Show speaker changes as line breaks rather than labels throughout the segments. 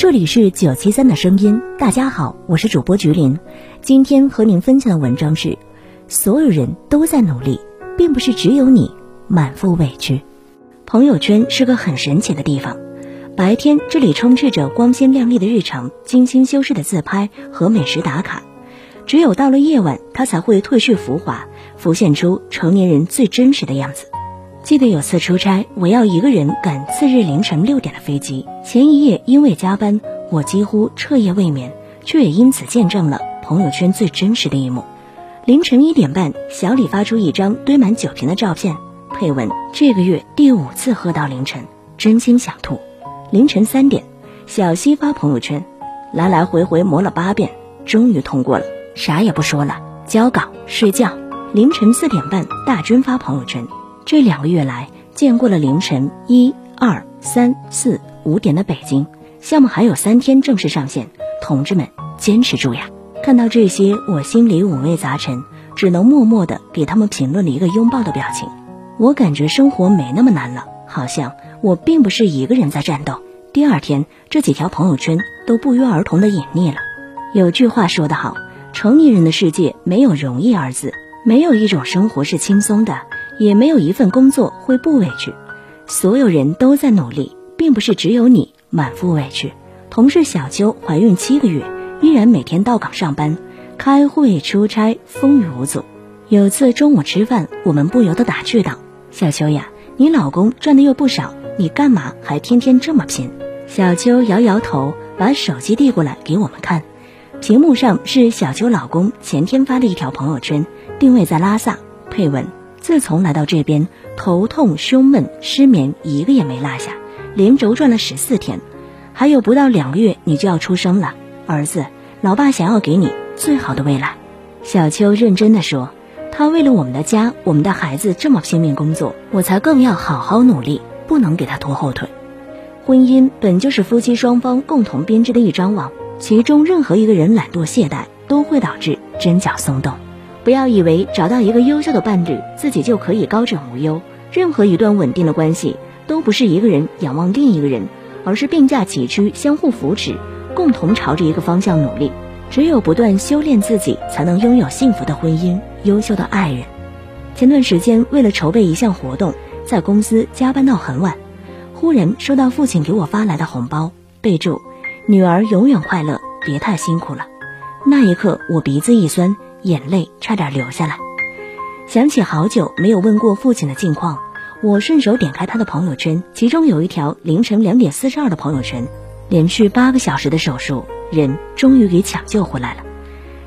这里是九七三的声音，大家好，我是主播菊林。今天和您分享的文章是：所有人都在努力，并不是只有你满腹委屈。朋友圈是个很神奇的地方，白天这里充斥着光鲜亮丽的日常、精心修饰的自拍和美食打卡，只有到了夜晚，它才会褪去浮华，浮现出成年人最真实的样子。记得有次出差，我要一个人赶次日凌晨六点的飞机。前一夜因为加班，我几乎彻夜未眠，却也因此见证了朋友圈最真实的一幕。凌晨一点半，小李发出一张堆满酒瓶的照片，配文：“这个月第五次喝到凌晨，真心想吐。”凌晨三点，小西发朋友圈，来来回回磨了八遍，终于通过了，啥也不说了，交稿睡觉。凌晨四点半，大军发朋友圈。这两个月来，见过了凌晨一二三四五点的北京，项目还有三天正式上线，同志们坚持住呀！看到这些，我心里五味杂陈，只能默默的给他们评论了一个拥抱的表情。我感觉生活没那么难了，好像我并不是一个人在战斗。第二天，这几条朋友圈都不约而同的隐匿了。有句话说得好，成年人的世界没有容易二字，没有一种生活是轻松的。也没有一份工作会不委屈，所有人都在努力，并不是只有你满腹委屈。同事小秋怀孕七个月，依然每天到岗上班，开会出差风雨无阻。有次中午吃饭，我们不由得打趣道：“小秋呀，你老公赚的又不少，你干嘛还天天这么拼？”小秋摇摇头，把手机递过来给我们看，屏幕上是小秋老公前天发的一条朋友圈，定位在拉萨，配文。自从来到这边，头痛、胸闷、失眠一个也没落下，连轴转了十四天，还有不到两个月你就要出生了，儿子，老爸想要给你最好的未来。小秋认真的说：“他为了我们的家，我们的孩子这么拼命工作，我才更要好好努力，不能给他拖后腿。婚姻本就是夫妻双方共同编织的一张网，其中任何一个人懒惰懈怠，都会导致针脚松动。”不要以为找到一个优秀的伴侣，自己就可以高枕无忧。任何一段稳定的关系，都不是一个人仰望另一个人，而是并驾齐驱，相互扶持，共同朝着一个方向努力。只有不断修炼自己，才能拥有幸福的婚姻、优秀的爱人。前段时间，为了筹备一项活动，在公司加班到很晚，忽然收到父亲给我发来的红包，备注：“女儿永远快乐，别太辛苦了。”那一刻，我鼻子一酸。眼泪差点流下来，想起好久没有问过父亲的近况，我顺手点开他的朋友圈，其中有一条凌晨两点四十二的朋友圈，连续八个小时的手术，人终于给抢救回来了，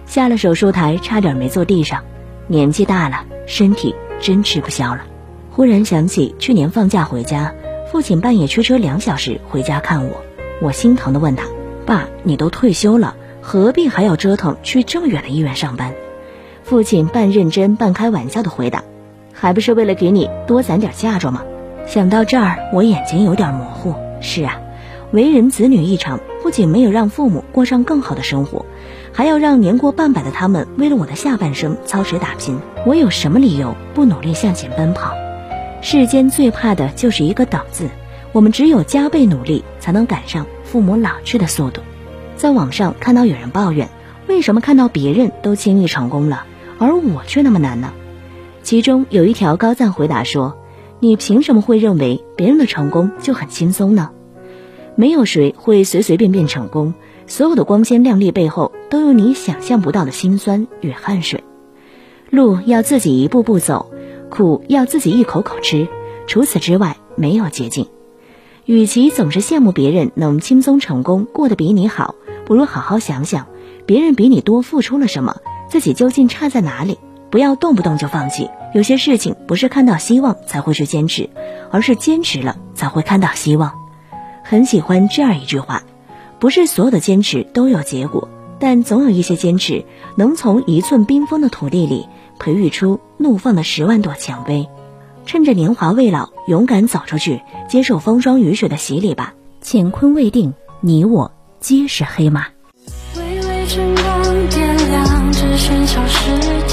下了手术台差点没坐地上，年纪大了，身体真吃不消了。忽然想起去年放假回家，父亲半夜驱车两小时回家看我，我心疼的问他：“爸，你都退休了，何必还要折腾去这么远的医院上班？”父亲半认真半开玩笑的回答：“还不是为了给你多攒点嫁妆吗？”想到这儿，我眼睛有点模糊。是啊，为人子女一场，不仅没有让父母过上更好的生活，还要让年过半百的他们为了我的下半生操持打拼。我有什么理由不努力向前奔跑？世间最怕的就是一个等字。我们只有加倍努力，才能赶上父母老去的速度。在网上看到有人抱怨：为什么看到别人都轻易成功了？而我却那么难呢？其中有一条高赞回答说：“你凭什么会认为别人的成功就很轻松呢？没有谁会随随便便成功，所有的光鲜亮丽背后都有你想象不到的辛酸与汗水。路要自己一步步走，苦要自己一口口吃，除此之外没有捷径。与其总是羡慕别人能轻松成功，过得比你好，不如好好想想，别人比你多付出了什么。”自己究竟差在哪里？不要动不动就放弃。有些事情不是看到希望才会去坚持，而是坚持了才会看到希望。很喜欢这样一句话：不是所有的坚持都有结果，但总有一些坚持能从一寸冰封的土地里培育出怒放的十万朵蔷薇。趁着年华未老，勇敢走出去，接受风霜雨雪的洗礼吧。乾坤未定，你我皆是黑马。
微微喧嚣世界